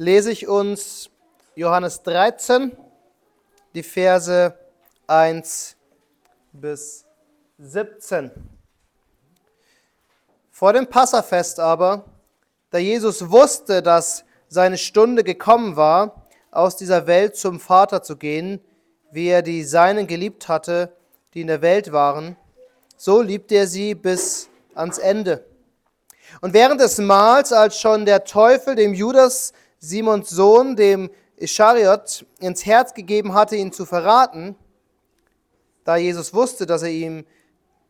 lese ich uns Johannes 13, die Verse 1 bis 17. Vor dem Passafest aber, da Jesus wusste, dass seine Stunde gekommen war, aus dieser Welt zum Vater zu gehen, wie er die Seinen geliebt hatte, die in der Welt waren, so liebte er sie bis ans Ende. Und während des Mahls, als schon der Teufel dem Judas, Simons Sohn, dem Ischariot, ins Herz gegeben hatte, ihn zu verraten, da Jesus wusste, dass, er ihm,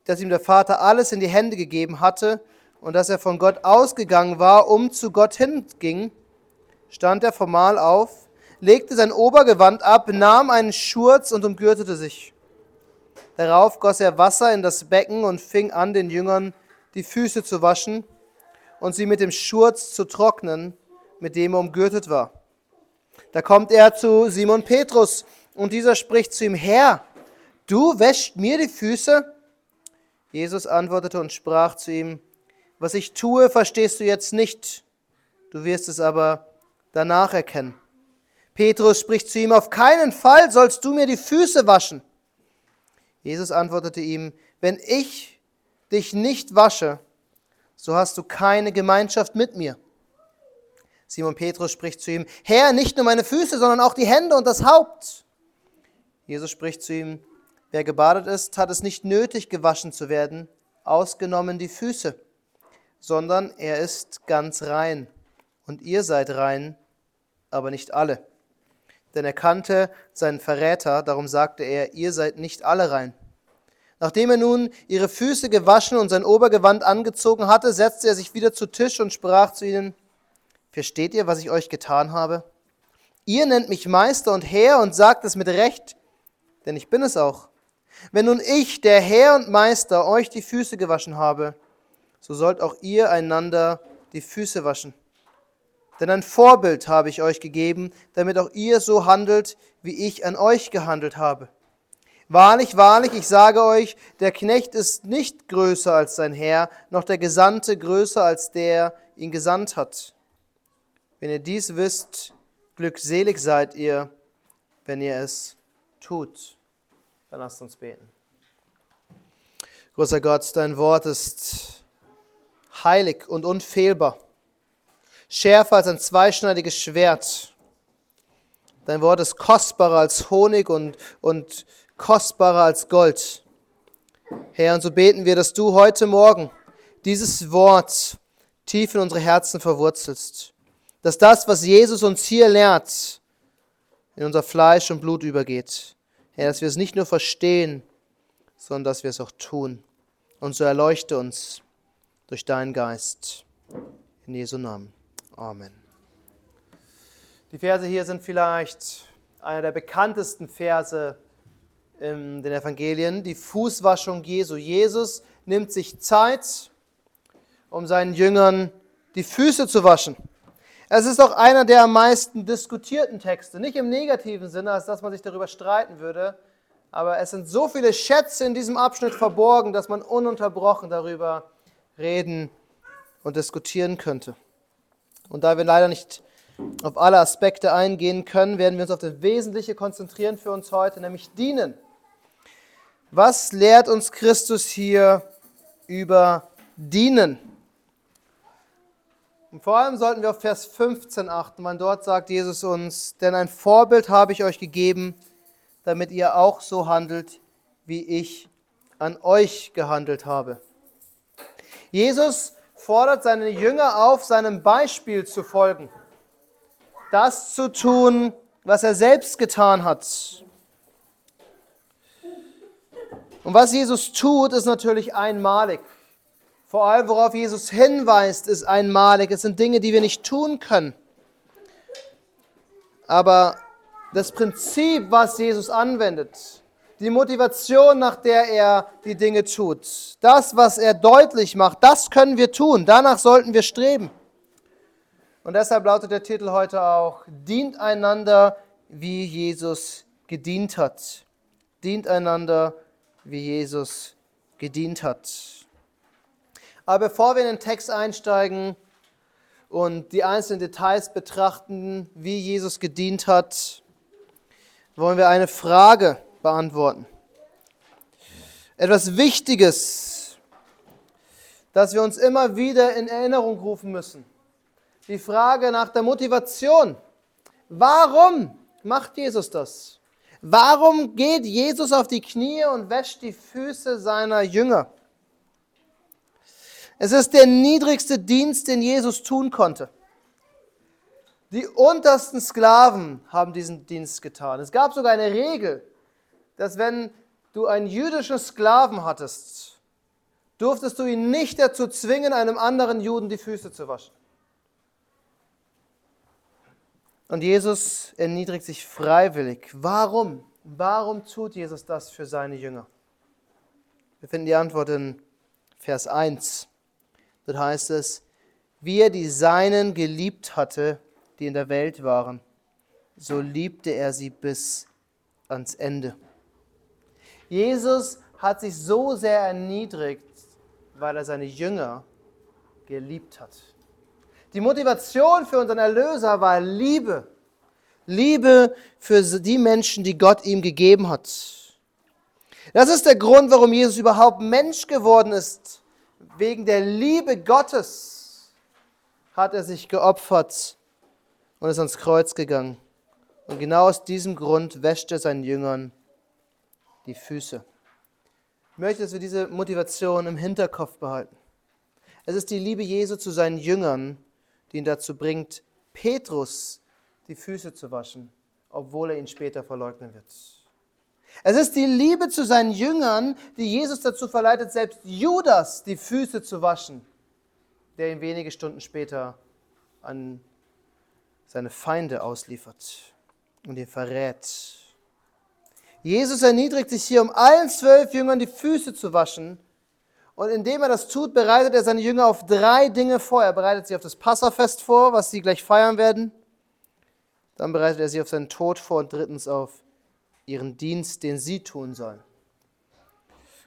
dass ihm der Vater alles in die Hände gegeben hatte und dass er von Gott ausgegangen war, um zu Gott hinging, stand er formal auf, legte sein Obergewand ab, nahm einen Schurz und umgürtete sich. Darauf goss er Wasser in das Becken und fing an, den Jüngern die Füße zu waschen und sie mit dem Schurz zu trocknen, mit dem er umgürtet war. Da kommt er zu Simon Petrus und dieser spricht zu ihm, Herr, du wäschst mir die Füße? Jesus antwortete und sprach zu ihm, was ich tue, verstehst du jetzt nicht, du wirst es aber danach erkennen. Petrus spricht zu ihm, auf keinen Fall sollst du mir die Füße waschen. Jesus antwortete ihm, wenn ich dich nicht wasche, so hast du keine Gemeinschaft mit mir. Simon Petrus spricht zu ihm, Herr, nicht nur meine Füße, sondern auch die Hände und das Haupt. Jesus spricht zu ihm, wer gebadet ist, hat es nicht nötig, gewaschen zu werden, ausgenommen die Füße, sondern er ist ganz rein. Und ihr seid rein, aber nicht alle. Denn er kannte seinen Verräter, darum sagte er, ihr seid nicht alle rein. Nachdem er nun ihre Füße gewaschen und sein Obergewand angezogen hatte, setzte er sich wieder zu Tisch und sprach zu ihnen, Versteht ihr, was ich euch getan habe? Ihr nennt mich Meister und Herr und sagt es mit Recht, denn ich bin es auch. Wenn nun ich, der Herr und Meister, euch die Füße gewaschen habe, so sollt auch ihr einander die Füße waschen. Denn ein Vorbild habe ich euch gegeben, damit auch ihr so handelt, wie ich an euch gehandelt habe. Wahrlich, wahrlich, ich sage euch, der Knecht ist nicht größer als sein Herr, noch der Gesandte größer als der ihn gesandt hat. Wenn ihr dies wisst, glückselig seid ihr, wenn ihr es tut. Dann lasst uns beten. Großer Gott, dein Wort ist heilig und unfehlbar schärfer als ein zweischneidiges Schwert. Dein Wort ist kostbarer als Honig und, und kostbarer als Gold. Herr, und so beten wir, dass du heute Morgen dieses Wort tief in unsere Herzen verwurzelst. Dass das, was Jesus uns hier lehrt, in unser Fleisch und Blut übergeht. Herr, dass wir es nicht nur verstehen, sondern dass wir es auch tun. Und so erleuchte uns durch deinen Geist. In Jesu Namen. Amen. Die Verse hier sind vielleicht einer der bekanntesten Verse in den Evangelien, die Fußwaschung Jesu. Jesus nimmt sich Zeit, um seinen Jüngern die Füße zu waschen. Es ist auch einer der am meisten diskutierten Texte, nicht im negativen Sinne, als dass man sich darüber streiten würde, aber es sind so viele Schätze in diesem Abschnitt verborgen, dass man ununterbrochen darüber reden und diskutieren könnte. Und da wir leider nicht auf alle Aspekte eingehen können, werden wir uns auf das Wesentliche konzentrieren für uns heute, nämlich dienen. Was lehrt uns Christus hier über dienen? Und vor allem sollten wir auf Vers 15 achten, weil dort sagt Jesus uns, denn ein Vorbild habe ich euch gegeben, damit ihr auch so handelt, wie ich an euch gehandelt habe. Jesus fordert seine Jünger auf, seinem Beispiel zu folgen. Das zu tun, was er selbst getan hat. Und was Jesus tut, ist natürlich einmalig. Vor allem, worauf Jesus hinweist, ist einmalig. Es sind Dinge, die wir nicht tun können. Aber das Prinzip, was Jesus anwendet, die Motivation, nach der er die Dinge tut, das, was er deutlich macht, das können wir tun. Danach sollten wir streben. Und deshalb lautet der Titel heute auch, dient einander, wie Jesus gedient hat. Dient einander, wie Jesus gedient hat. Aber bevor wir in den Text einsteigen, und die einzelnen Details betrachten, wie Jesus gedient hat, wollen wir eine Frage beantworten. Etwas Wichtiges, das wir uns immer wieder in Erinnerung rufen müssen. Die Frage nach der Motivation. Warum macht Jesus das? Warum geht Jesus auf die Knie und wäscht die Füße seiner Jünger? Es ist der niedrigste Dienst, den Jesus tun konnte. Die untersten Sklaven haben diesen Dienst getan. Es gab sogar eine Regel, dass wenn du einen jüdischen Sklaven hattest, durftest du ihn nicht dazu zwingen, einem anderen Juden die Füße zu waschen. Und Jesus erniedrigt sich freiwillig. Warum? Warum tut Jesus das für seine Jünger? Wir finden die Antwort in Vers 1. Dort heißt es, wie er die Seinen geliebt hatte, die in der Welt waren, so liebte er sie bis ans Ende. Jesus hat sich so sehr erniedrigt, weil er seine Jünger geliebt hat. Die Motivation für unseren Erlöser war Liebe. Liebe für die Menschen, die Gott ihm gegeben hat. Das ist der Grund, warum Jesus überhaupt Mensch geworden ist. Wegen der Liebe Gottes hat er sich geopfert und ist ans Kreuz gegangen. Und genau aus diesem Grund wäscht er seinen Jüngern die Füße. Ich möchte, dass wir diese Motivation im Hinterkopf behalten. Es ist die Liebe Jesu zu seinen Jüngern, die ihn dazu bringt, Petrus die Füße zu waschen, obwohl er ihn später verleugnen wird. Es ist die Liebe zu seinen Jüngern, die Jesus dazu verleitet, selbst Judas die Füße zu waschen, der ihn wenige Stunden später an seine Feinde ausliefert und ihn verrät. Jesus erniedrigt sich hier, um allen zwölf Jüngern die Füße zu waschen und indem er das tut, bereitet er seine Jünger auf drei Dinge vor. Er bereitet sie auf das Passafest vor, was sie gleich feiern werden. Dann bereitet er sie auf seinen Tod vor und drittens auf ihren Dienst, den sie tun sollen.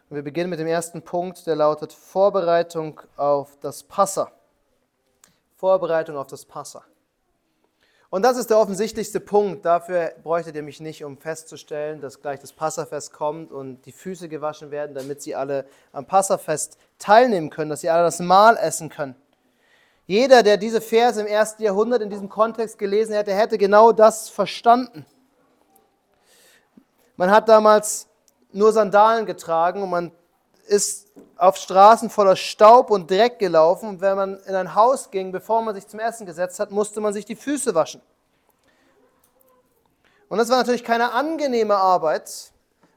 Und wir beginnen mit dem ersten Punkt, der lautet Vorbereitung auf das Passa. Vorbereitung auf das Passa. Und das ist der offensichtlichste Punkt. Dafür bräuchtet ihr mich nicht, um festzustellen, dass gleich das Passafest kommt und die Füße gewaschen werden, damit sie alle am Passafest teilnehmen können, dass sie alle das Mahl essen können. Jeder, der diese Verse im ersten Jahrhundert in diesem Kontext gelesen hätte, hätte genau das verstanden. Man hat damals nur Sandalen getragen und man ist auf Straßen voller Staub und Dreck gelaufen. Und wenn man in ein Haus ging, bevor man sich zum Essen gesetzt hat, musste man sich die Füße waschen. Und das war natürlich keine angenehme Arbeit,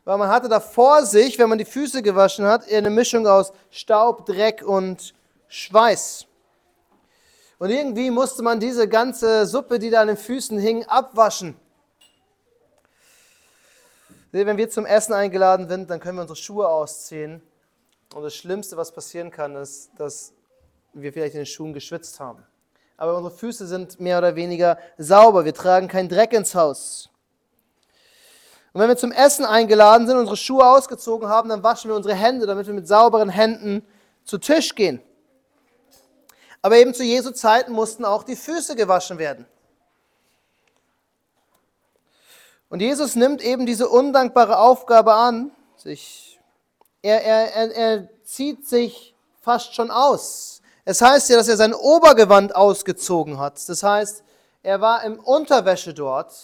weil man hatte da vor sich, wenn man die Füße gewaschen hat, eine Mischung aus Staub, Dreck und Schweiß. Und irgendwie musste man diese ganze Suppe, die da an den Füßen hing, abwaschen. Wenn wir zum Essen eingeladen sind, dann können wir unsere Schuhe ausziehen und das Schlimmste, was passieren kann, ist, dass wir vielleicht in den Schuhen geschwitzt haben. Aber unsere Füße sind mehr oder weniger sauber. Wir tragen keinen Dreck ins Haus. Und wenn wir zum Essen eingeladen sind, unsere Schuhe ausgezogen haben, dann waschen wir unsere Hände, damit wir mit sauberen Händen zu Tisch gehen. Aber eben zu Jesu Zeiten mussten auch die Füße gewaschen werden. Und Jesus nimmt eben diese undankbare Aufgabe an, sich er, er, er, zieht sich fast schon aus. Es heißt ja, dass er sein Obergewand ausgezogen hat. Das heißt, er war im Unterwäsche dort,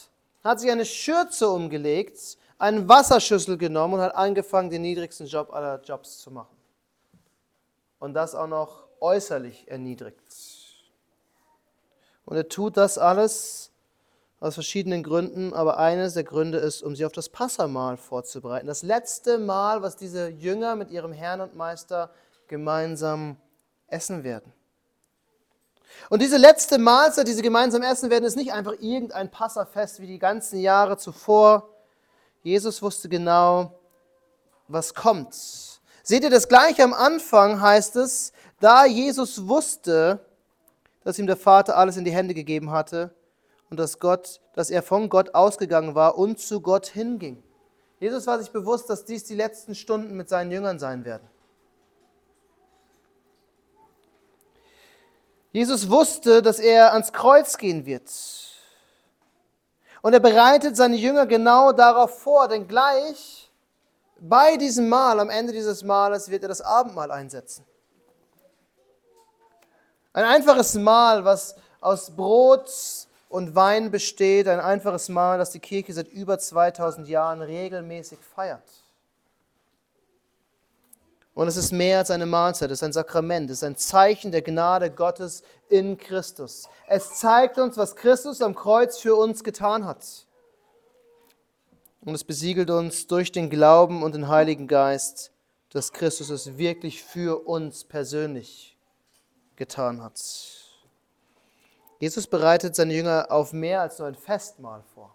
hat sich eine Schürze umgelegt, einen Wasserschüssel genommen und hat angefangen, den niedrigsten Job aller Jobs zu machen. Und das auch noch äußerlich erniedrigt. Und er tut das alles aus verschiedenen Gründen, aber eines der Gründe ist, um sie auf das Passamahl vorzubereiten. Das letzte Mal, was diese Jünger mit ihrem Herrn und Meister gemeinsam essen werden. Und diese letzte Mahlzeit, diese gemeinsam essen werden, ist nicht einfach irgendein Passafest wie die ganzen Jahre zuvor. Jesus wusste genau, was kommt. Seht ihr das gleich am Anfang heißt es, da Jesus wusste, dass ihm der Vater alles in die Hände gegeben hatte, und dass, Gott, dass er von Gott ausgegangen war und zu Gott hinging. Jesus war sich bewusst, dass dies die letzten Stunden mit seinen Jüngern sein werden. Jesus wusste, dass er ans Kreuz gehen wird. Und er bereitet seine Jünger genau darauf vor, denn gleich bei diesem Mahl, am Ende dieses Mahles, wird er das Abendmahl einsetzen. Ein einfaches Mahl, was aus Brot und Wein besteht, ein einfaches Mahl, das die Kirche seit über 2000 Jahren regelmäßig feiert. Und es ist mehr als eine Mahlzeit, es ist ein Sakrament, es ist ein Zeichen der Gnade Gottes in Christus. Es zeigt uns, was Christus am Kreuz für uns getan hat. Und es besiegelt uns durch den Glauben und den Heiligen Geist, dass Christus es wirklich für uns persönlich getan hat. Jesus bereitet seine Jünger auf mehr als nur ein Festmahl vor.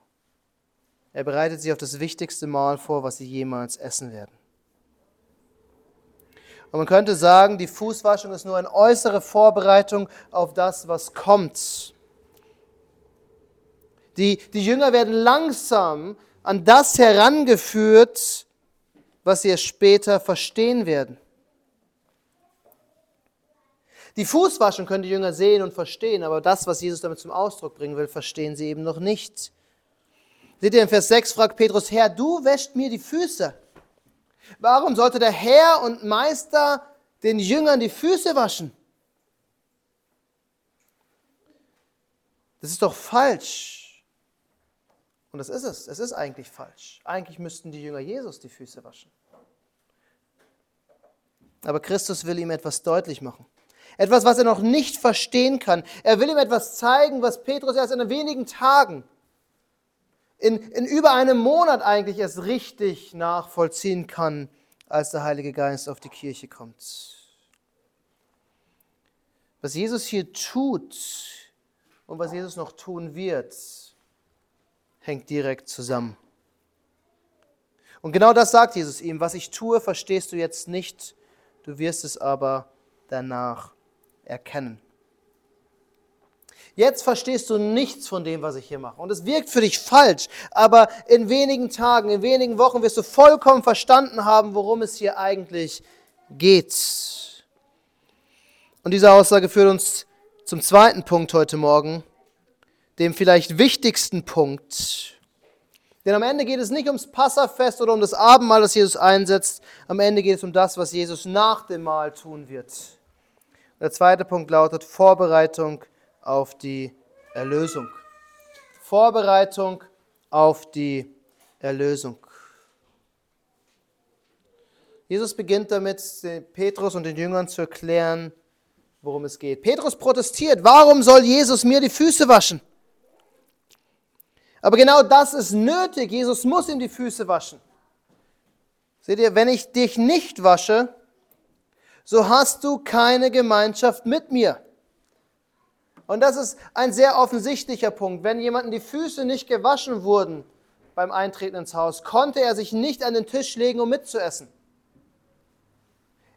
Er bereitet sie auf das wichtigste Mahl vor, was sie jemals essen werden. Und man könnte sagen, die Fußwaschung ist nur eine äußere Vorbereitung auf das, was kommt. Die, die Jünger werden langsam an das herangeführt, was sie später verstehen werden. Die Fußwaschung können die Jünger sehen und verstehen, aber das, was Jesus damit zum Ausdruck bringen will, verstehen sie eben noch nicht. Seht ihr, in Vers 6 fragt Petrus, Herr, du wäscht mir die Füße. Warum sollte der Herr und Meister den Jüngern die Füße waschen? Das ist doch falsch. Und das ist es. Es ist eigentlich falsch. Eigentlich müssten die Jünger Jesus die Füße waschen. Aber Christus will ihm etwas deutlich machen. Etwas, was er noch nicht verstehen kann. Er will ihm etwas zeigen, was Petrus erst in wenigen Tagen in, in über einem Monat eigentlich erst richtig nachvollziehen kann, als der Heilige Geist auf die Kirche kommt. Was Jesus hier tut und was Jesus noch tun wird, hängt direkt zusammen. Und genau das sagt Jesus ihm, was ich tue, verstehst du jetzt nicht, du wirst es aber danach erkennen. Jetzt verstehst du nichts von dem, was ich hier mache. Und es wirkt für dich falsch, aber in wenigen Tagen, in wenigen Wochen wirst du vollkommen verstanden haben, worum es hier eigentlich geht. Und diese Aussage führt uns zum zweiten Punkt heute Morgen, dem vielleicht wichtigsten Punkt. Denn am Ende geht es nicht ums Passafest oder um das Abendmahl, das Jesus einsetzt. Am Ende geht es um das, was Jesus nach dem Mahl tun wird. Der zweite Punkt lautet Vorbereitung auf die Erlösung. Vorbereitung auf die Erlösung. Jesus beginnt damit, Petrus und den Jüngern zu erklären, worum es geht. Petrus protestiert, warum soll Jesus mir die Füße waschen? Aber genau das ist nötig. Jesus muss ihm die Füße waschen. Seht ihr, wenn ich dich nicht wasche, so hast du keine Gemeinschaft mit mir. Und das ist ein sehr offensichtlicher Punkt. Wenn jemandem die Füße nicht gewaschen wurden beim Eintreten ins Haus, konnte er sich nicht an den Tisch legen, um mitzuessen.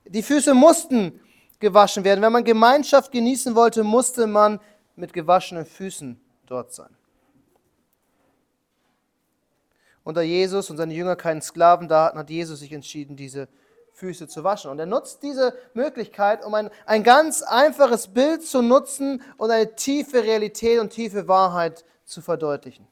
Die Füße mussten gewaschen werden. Wenn man Gemeinschaft genießen wollte, musste man mit gewaschenen Füßen dort sein. Und da Jesus und seine Jünger keinen Sklaven da hatten, hat Jesus sich entschieden, diese Füße zu waschen. Und er nutzt diese Möglichkeit, um ein, ein ganz einfaches Bild zu nutzen und eine tiefe Realität und tiefe Wahrheit zu verdeutlichen.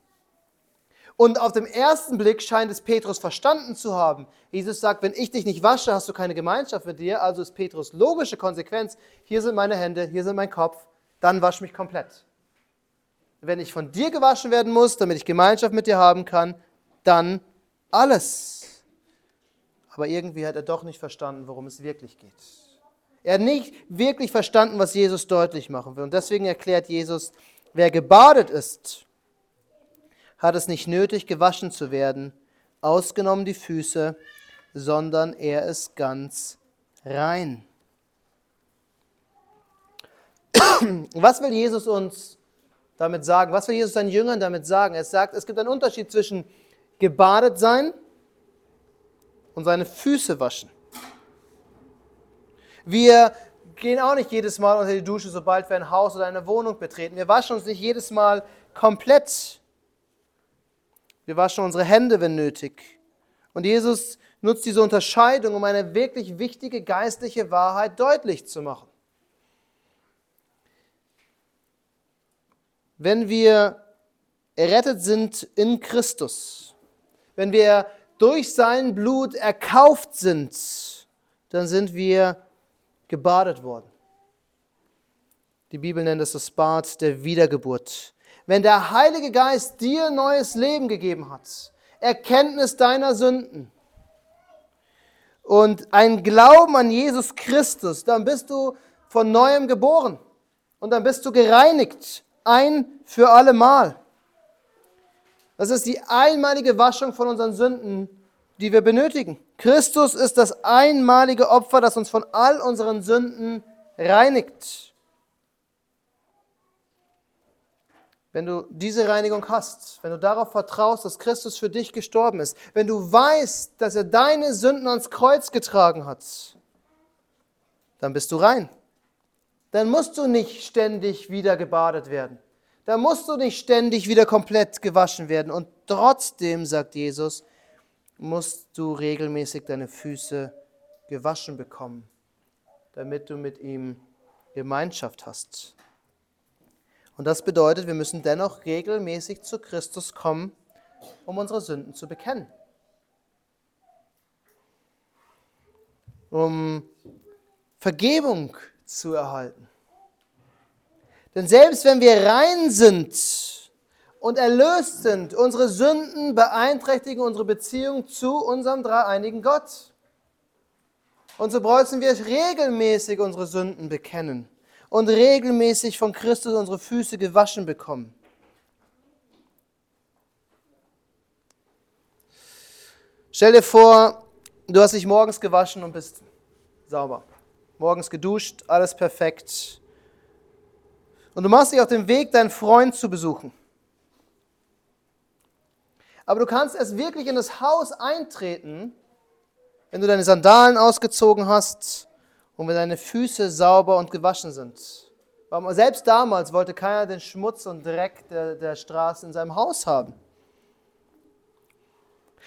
Und auf dem ersten Blick scheint es Petrus verstanden zu haben. Jesus sagt, wenn ich dich nicht wasche, hast du keine Gemeinschaft mit dir. Also ist Petrus logische Konsequenz, hier sind meine Hände, hier sind mein Kopf, dann wasch mich komplett. Wenn ich von dir gewaschen werden muss, damit ich Gemeinschaft mit dir haben kann, dann alles. Aber irgendwie hat er doch nicht verstanden, worum es wirklich geht. Er hat nicht wirklich verstanden, was Jesus deutlich machen will. Und deswegen erklärt Jesus, wer gebadet ist, hat es nicht nötig, gewaschen zu werden, ausgenommen die Füße, sondern er ist ganz rein. Was will Jesus uns damit sagen? Was will Jesus seinen Jüngern damit sagen? Er sagt, es gibt einen Unterschied zwischen gebadet sein seine Füße waschen. Wir gehen auch nicht jedes Mal unter die Dusche, sobald wir ein Haus oder eine Wohnung betreten. Wir waschen uns nicht jedes Mal komplett. Wir waschen unsere Hände, wenn nötig. Und Jesus nutzt diese Unterscheidung, um eine wirklich wichtige geistliche Wahrheit deutlich zu machen. Wenn wir errettet sind in Christus, wenn wir durch sein Blut erkauft sind, dann sind wir gebadet worden. Die Bibel nennt es das Bad der Wiedergeburt. Wenn der Heilige Geist dir neues Leben gegeben hat, Erkenntnis deiner Sünden und ein Glauben an Jesus Christus, dann bist du von neuem geboren und dann bist du gereinigt, ein für alle Mal. Das ist die einmalige Waschung von unseren Sünden, die wir benötigen. Christus ist das einmalige Opfer, das uns von all unseren Sünden reinigt. Wenn du diese Reinigung hast, wenn du darauf vertraust, dass Christus für dich gestorben ist, wenn du weißt, dass er deine Sünden ans Kreuz getragen hat, dann bist du rein. Dann musst du nicht ständig wieder gebadet werden. Da musst du nicht ständig wieder komplett gewaschen werden. Und trotzdem, sagt Jesus, musst du regelmäßig deine Füße gewaschen bekommen, damit du mit ihm Gemeinschaft hast. Und das bedeutet, wir müssen dennoch regelmäßig zu Christus kommen, um unsere Sünden zu bekennen. Um Vergebung zu erhalten. Denn selbst wenn wir rein sind und erlöst sind, unsere Sünden beeinträchtigen unsere Beziehung zu unserem dreieinigen Gott. Und so müssen wir regelmäßig unsere Sünden bekennen und regelmäßig von Christus unsere Füße gewaschen bekommen. Stell dir vor, du hast dich morgens gewaschen und bist sauber. Morgens geduscht, alles perfekt. Und du machst dich auf den Weg, deinen Freund zu besuchen. Aber du kannst erst wirklich in das Haus eintreten, wenn du deine Sandalen ausgezogen hast und wenn deine Füße sauber und gewaschen sind. Selbst damals wollte keiner den Schmutz und Dreck der, der Straße in seinem Haus haben.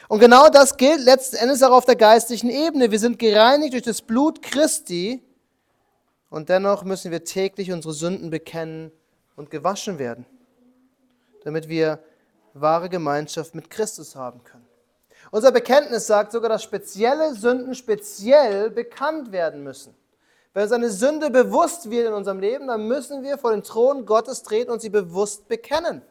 Und genau das gilt letzten Endes auch auf der geistlichen Ebene. Wir sind gereinigt durch das Blut Christi und dennoch müssen wir täglich unsere Sünden bekennen und gewaschen werden, damit wir wahre Gemeinschaft mit Christus haben können. Unser Bekenntnis sagt sogar, dass spezielle Sünden speziell bekannt werden müssen. Wenn uns eine Sünde bewusst wird in unserem Leben, dann müssen wir vor den Thron Gottes treten und sie bewusst bekennen.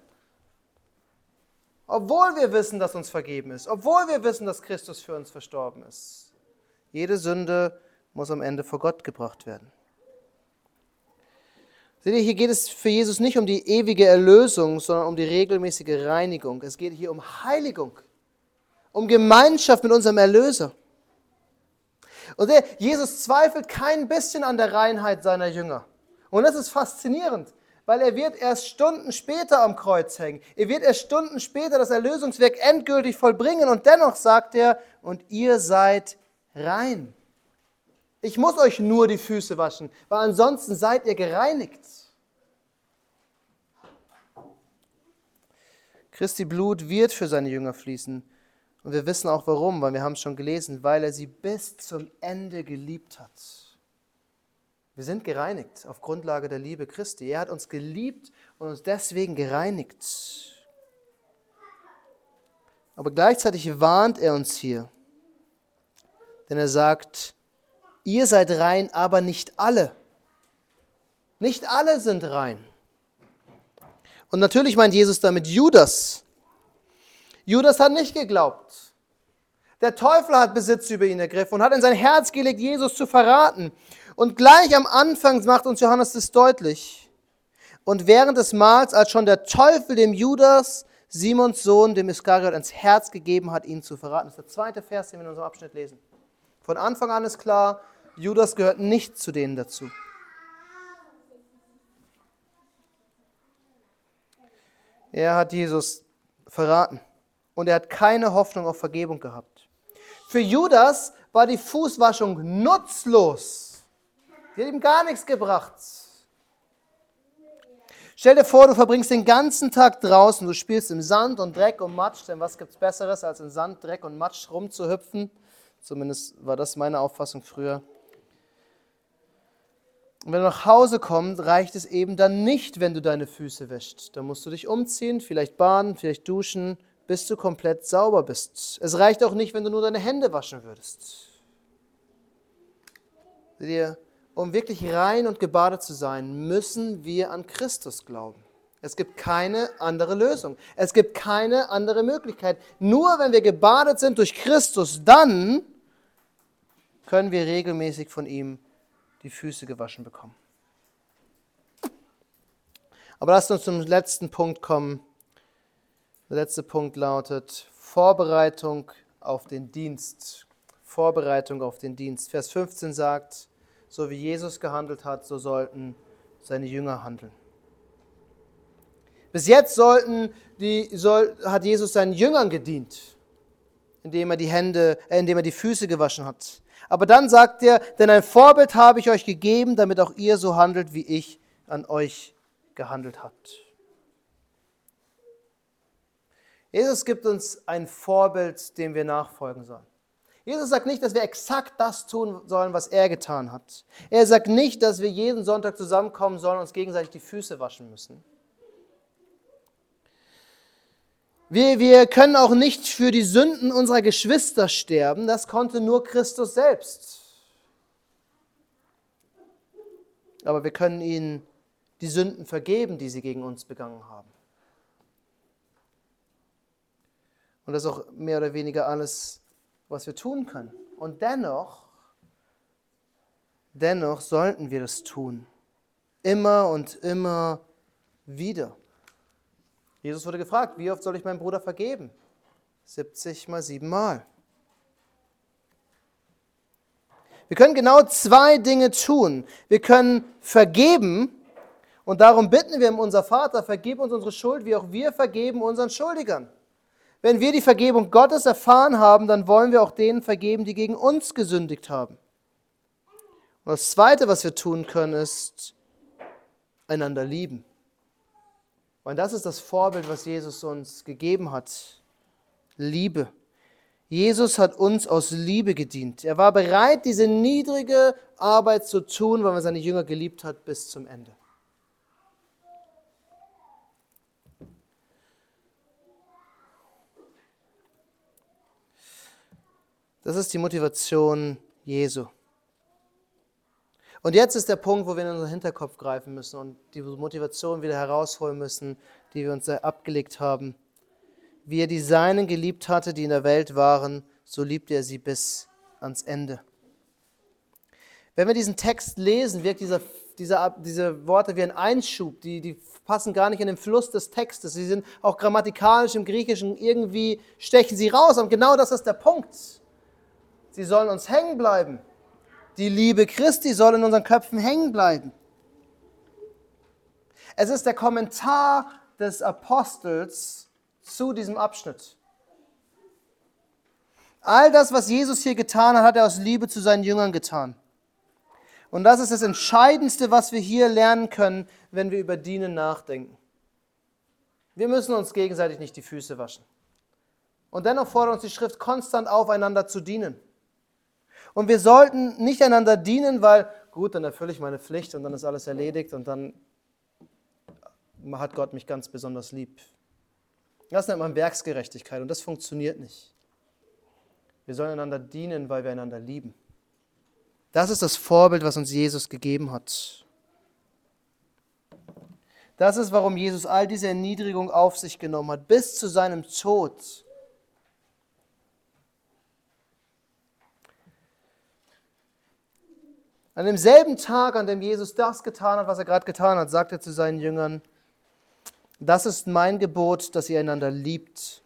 Obwohl wir wissen, dass uns vergeben ist, obwohl wir wissen, dass Christus für uns verstorben ist. Jede Sünde muss am Ende vor Gott gebracht werden. Seht ihr, hier geht es für Jesus nicht um die ewige Erlösung, sondern um die regelmäßige Reinigung. Es geht hier um Heiligung, um Gemeinschaft mit unserem Erlöser. Und seht, Jesus zweifelt kein bisschen an der Reinheit seiner Jünger. Und das ist faszinierend, weil er wird erst Stunden später am Kreuz hängen. Er wird erst Stunden später das Erlösungswerk endgültig vollbringen und dennoch sagt er, und ihr seid rein. Ich muss euch nur die Füße waschen, weil ansonsten seid ihr gereinigt. Christi Blut wird für seine Jünger fließen. Und wir wissen auch warum, weil wir haben es schon gelesen, weil er sie bis zum Ende geliebt hat. Wir sind gereinigt auf Grundlage der Liebe Christi. Er hat uns geliebt und uns deswegen gereinigt. Aber gleichzeitig warnt er uns hier. Denn er sagt, ihr seid rein, aber nicht alle. Nicht alle sind rein. Und natürlich meint Jesus damit Judas. Judas hat nicht geglaubt. Der Teufel hat Besitz über ihn ergriffen und hat in sein Herz gelegt, Jesus zu verraten. Und gleich am Anfang macht uns Johannes das deutlich. Und während des Mahls, als schon der Teufel dem Judas, Simons Sohn, dem Iskariot, ins Herz gegeben hat, ihn zu verraten. Das ist der zweite Vers, den wir in unserem Abschnitt lesen. Von Anfang an ist klar, Judas gehört nicht zu denen dazu. Er hat Jesus verraten und er hat keine Hoffnung auf Vergebung gehabt. Für Judas war die Fußwaschung nutzlos. Die hat ihm gar nichts gebracht. Stell dir vor, du verbringst den ganzen Tag draußen, du spielst im Sand und Dreck und Matsch, denn was gibt es Besseres, als in Sand, Dreck und Matsch rumzuhüpfen? Zumindest war das meine Auffassung früher. Und wenn du nach Hause kommst, reicht es eben dann nicht, wenn du deine Füße wäschst. Dann musst du dich umziehen, vielleicht baden, vielleicht duschen, bis du komplett sauber bist. Es reicht auch nicht, wenn du nur deine Hände waschen würdest. Seht um wirklich rein und gebadet zu sein, müssen wir an Christus glauben. Es gibt keine andere Lösung. Es gibt keine andere Möglichkeit. Nur wenn wir gebadet sind durch Christus, dann können wir regelmäßig von ihm die Füße gewaschen bekommen. Aber lasst uns zum letzten Punkt kommen. Der letzte Punkt lautet Vorbereitung auf den Dienst. Vorbereitung auf den Dienst. Vers 15 sagt, so wie Jesus gehandelt hat, so sollten seine Jünger handeln. Bis jetzt sollten die, soll, hat Jesus seinen Jüngern gedient, indem er die Hände, äh, indem er die Füße gewaschen hat. Aber dann sagt er, denn ein Vorbild habe ich euch gegeben, damit auch ihr so handelt, wie ich an euch gehandelt habt. Jesus gibt uns ein Vorbild, dem wir nachfolgen sollen. Jesus sagt nicht, dass wir exakt das tun sollen, was er getan hat. Er sagt nicht, dass wir jeden Sonntag zusammenkommen sollen und uns gegenseitig die Füße waschen müssen. Wir, wir können auch nicht für die Sünden unserer Geschwister sterben, das konnte nur Christus selbst. Aber wir können ihnen die Sünden vergeben, die sie gegen uns begangen haben. Und das ist auch mehr oder weniger alles, was wir tun können. Und dennoch, dennoch sollten wir das tun. Immer und immer wieder. Jesus wurde gefragt, wie oft soll ich meinem Bruder vergeben? 70 mal 7 Mal. Wir können genau zwei Dinge tun. Wir können vergeben und darum bitten wir unser Vater, vergib uns unsere Schuld, wie auch wir vergeben unseren Schuldigern. Wenn wir die Vergebung Gottes erfahren haben, dann wollen wir auch denen vergeben, die gegen uns gesündigt haben. Und das Zweite, was wir tun können, ist einander lieben. Und das ist das Vorbild, was Jesus uns gegeben hat. Liebe. Jesus hat uns aus Liebe gedient. Er war bereit, diese niedrige Arbeit zu tun, weil er seine Jünger geliebt hat, bis zum Ende. Das ist die Motivation Jesu. Und jetzt ist der Punkt, wo wir in unseren Hinterkopf greifen müssen und die Motivation wieder herausholen müssen, die wir uns abgelegt haben. Wie er die Seinen geliebt hatte, die in der Welt waren, so liebt er sie bis ans Ende. Wenn wir diesen Text lesen, wirkt dieser, dieser, diese Worte wie ein Einschub, die, die passen gar nicht in den Fluss des Textes. Sie sind auch grammatikalisch im Griechischen irgendwie, stechen sie raus. Und genau das ist der Punkt. Sie sollen uns hängen bleiben. Die Liebe Christi soll in unseren Köpfen hängen bleiben. Es ist der Kommentar des Apostels zu diesem Abschnitt. All das, was Jesus hier getan hat, hat er aus Liebe zu seinen Jüngern getan. Und das ist das Entscheidendste, was wir hier lernen können, wenn wir über Dienen nachdenken. Wir müssen uns gegenseitig nicht die Füße waschen. Und dennoch fordert uns die Schrift konstant auf, einander zu dienen. Und wir sollten nicht einander dienen, weil, gut, dann erfülle ich meine Pflicht und dann ist alles erledigt und dann hat Gott mich ganz besonders lieb. Das nennt man Werksgerechtigkeit und das funktioniert nicht. Wir sollen einander dienen, weil wir einander lieben. Das ist das Vorbild, was uns Jesus gegeben hat. Das ist, warum Jesus all diese Erniedrigung auf sich genommen hat, bis zu seinem Tod. An demselben Tag, an dem Jesus das getan hat, was er gerade getan hat, sagt er zu seinen Jüngern, das ist mein Gebot, dass ihr einander liebt,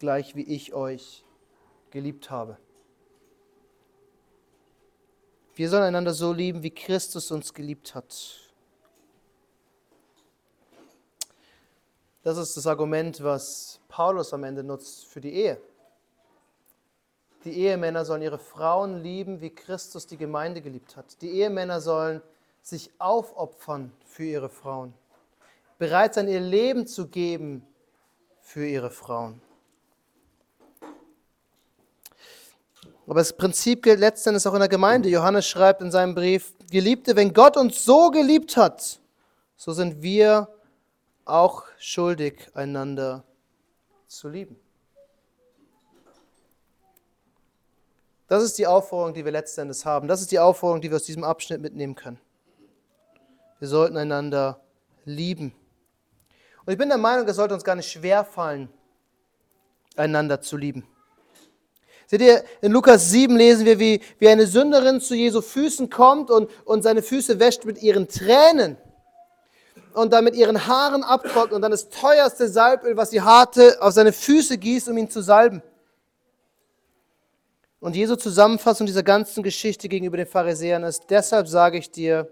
gleich wie ich euch geliebt habe. Wir sollen einander so lieben, wie Christus uns geliebt hat. Das ist das Argument, was Paulus am Ende nutzt für die Ehe. Die Ehemänner sollen ihre Frauen lieben, wie Christus die Gemeinde geliebt hat. Die Ehemänner sollen sich aufopfern für ihre Frauen, bereit sein, ihr Leben zu geben für ihre Frauen. Aber das Prinzip gilt letztendlich auch in der Gemeinde. Johannes schreibt in seinem Brief, Geliebte, wenn Gott uns so geliebt hat, so sind wir auch schuldig, einander zu lieben. Das ist die Aufforderung, die wir letzten Endes haben. Das ist die Aufforderung, die wir aus diesem Abschnitt mitnehmen können. Wir sollten einander lieben. Und ich bin der Meinung, es sollte uns gar nicht schwer fallen, einander zu lieben. Seht ihr, in Lukas 7 lesen wir, wie, wie eine Sünderin zu Jesu Füßen kommt und, und seine Füße wäscht mit ihren Tränen und dann mit ihren Haaren abtrocknet und dann das teuerste Salböl, was sie hatte, auf seine Füße gießt, um ihn zu salben. Und Jesu Zusammenfassung dieser ganzen Geschichte gegenüber den Pharisäern ist, deshalb sage ich dir,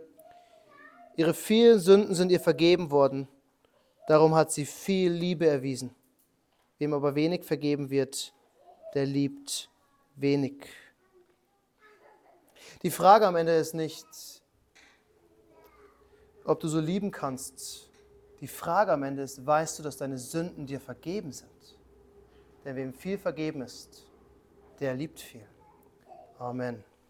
ihre vielen Sünden sind ihr vergeben worden, darum hat sie viel Liebe erwiesen. Wem aber wenig vergeben wird, der liebt wenig. Die Frage am Ende ist nicht, ob du so lieben kannst. Die Frage am Ende ist, weißt du, dass deine Sünden dir vergeben sind? Denn wem viel vergeben ist, der liebt viel. Amen.